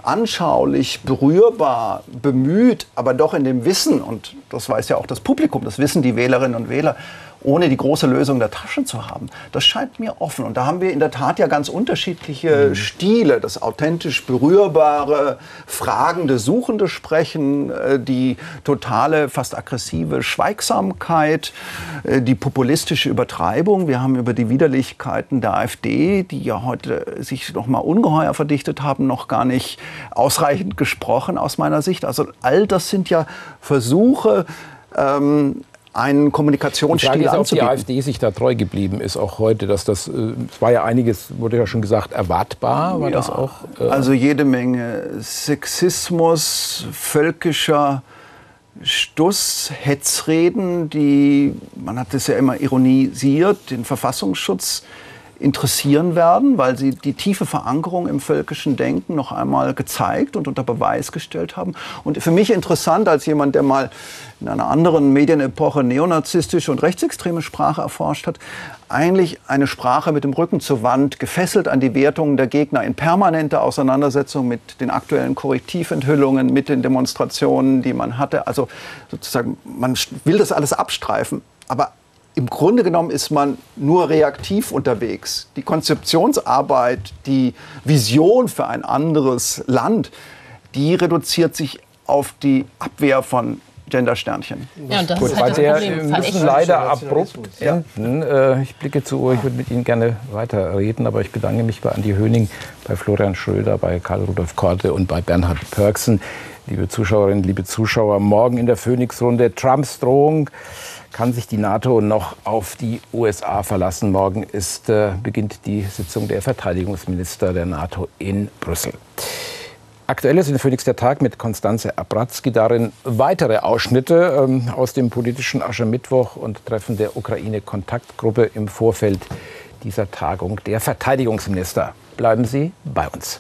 anschaulich, berührbar, bemüht, aber doch in dem Wissen, und das weiß ja auch das Publikum, das wissen die Wählerinnen und Wähler, ohne die große Lösung der Tasche zu haben. Das scheint mir offen. Und da haben wir in der Tat ja ganz unterschiedliche Stile. Das authentisch berührbare, fragende, suchende Sprechen, äh, die totale, fast aggressive Schweigsamkeit, äh, die populistische Übertreibung. Wir haben über die Widerlichkeiten der AfD, die ja heute sich noch mal ungeheuer verdichtet haben, noch gar nicht ausreichend gesprochen aus meiner Sicht. Also all das sind ja Versuche, ähm, einen Kommunikationsstil ist, ob die anzubieten. AfD sich da treu geblieben ist, auch heute. Dass das, äh, es war ja einiges, wurde ja schon gesagt, erwartbar. War das auch? Äh, Also jede Menge Sexismus, völkischer Stuss, Hetzreden, die, man hat das ja immer ironisiert, den Verfassungsschutz interessieren werden, weil sie die tiefe Verankerung im völkischen Denken noch einmal gezeigt und unter Beweis gestellt haben. Und für mich interessant als jemand, der mal in einer anderen Medienepoche neonazistische und rechtsextreme Sprache erforscht hat, eigentlich eine Sprache mit dem Rücken zur Wand, gefesselt an die Wertungen der Gegner in permanenter Auseinandersetzung mit den aktuellen Korrektiventhüllungen, mit den Demonstrationen, die man hatte. Also sozusagen, man will das alles abstreifen, aber im Grunde genommen ist man nur reaktiv unterwegs. Die Konzeptionsarbeit, die Vision für ein anderes Land, die reduziert sich auf die Abwehr von Gendersternchen. Ja, das Gut, ist halt das Problem. wir müssen leider abrupt enden. Äh, Ich blicke zur Uhr, ich würde mit Ihnen gerne weiterreden, aber ich bedanke mich bei Andi Höning, bei Florian Schröder, bei Karl-Rudolf Korte und bei Bernhard Pörksen. Liebe Zuschauerinnen, liebe Zuschauer, morgen in der Phoenix-Runde Trumps Drohung. Kann sich die NATO noch auf die USA verlassen? Morgen ist, äh, beginnt die Sitzung der Verteidigungsminister der NATO in Brüssel. Aktuell ist in Phoenix der Tag mit Konstanze Abratzki darin weitere Ausschnitte ähm, aus dem politischen Aschermittwoch und Treffen der Ukraine-Kontaktgruppe im Vorfeld dieser Tagung der Verteidigungsminister. Bleiben Sie bei uns.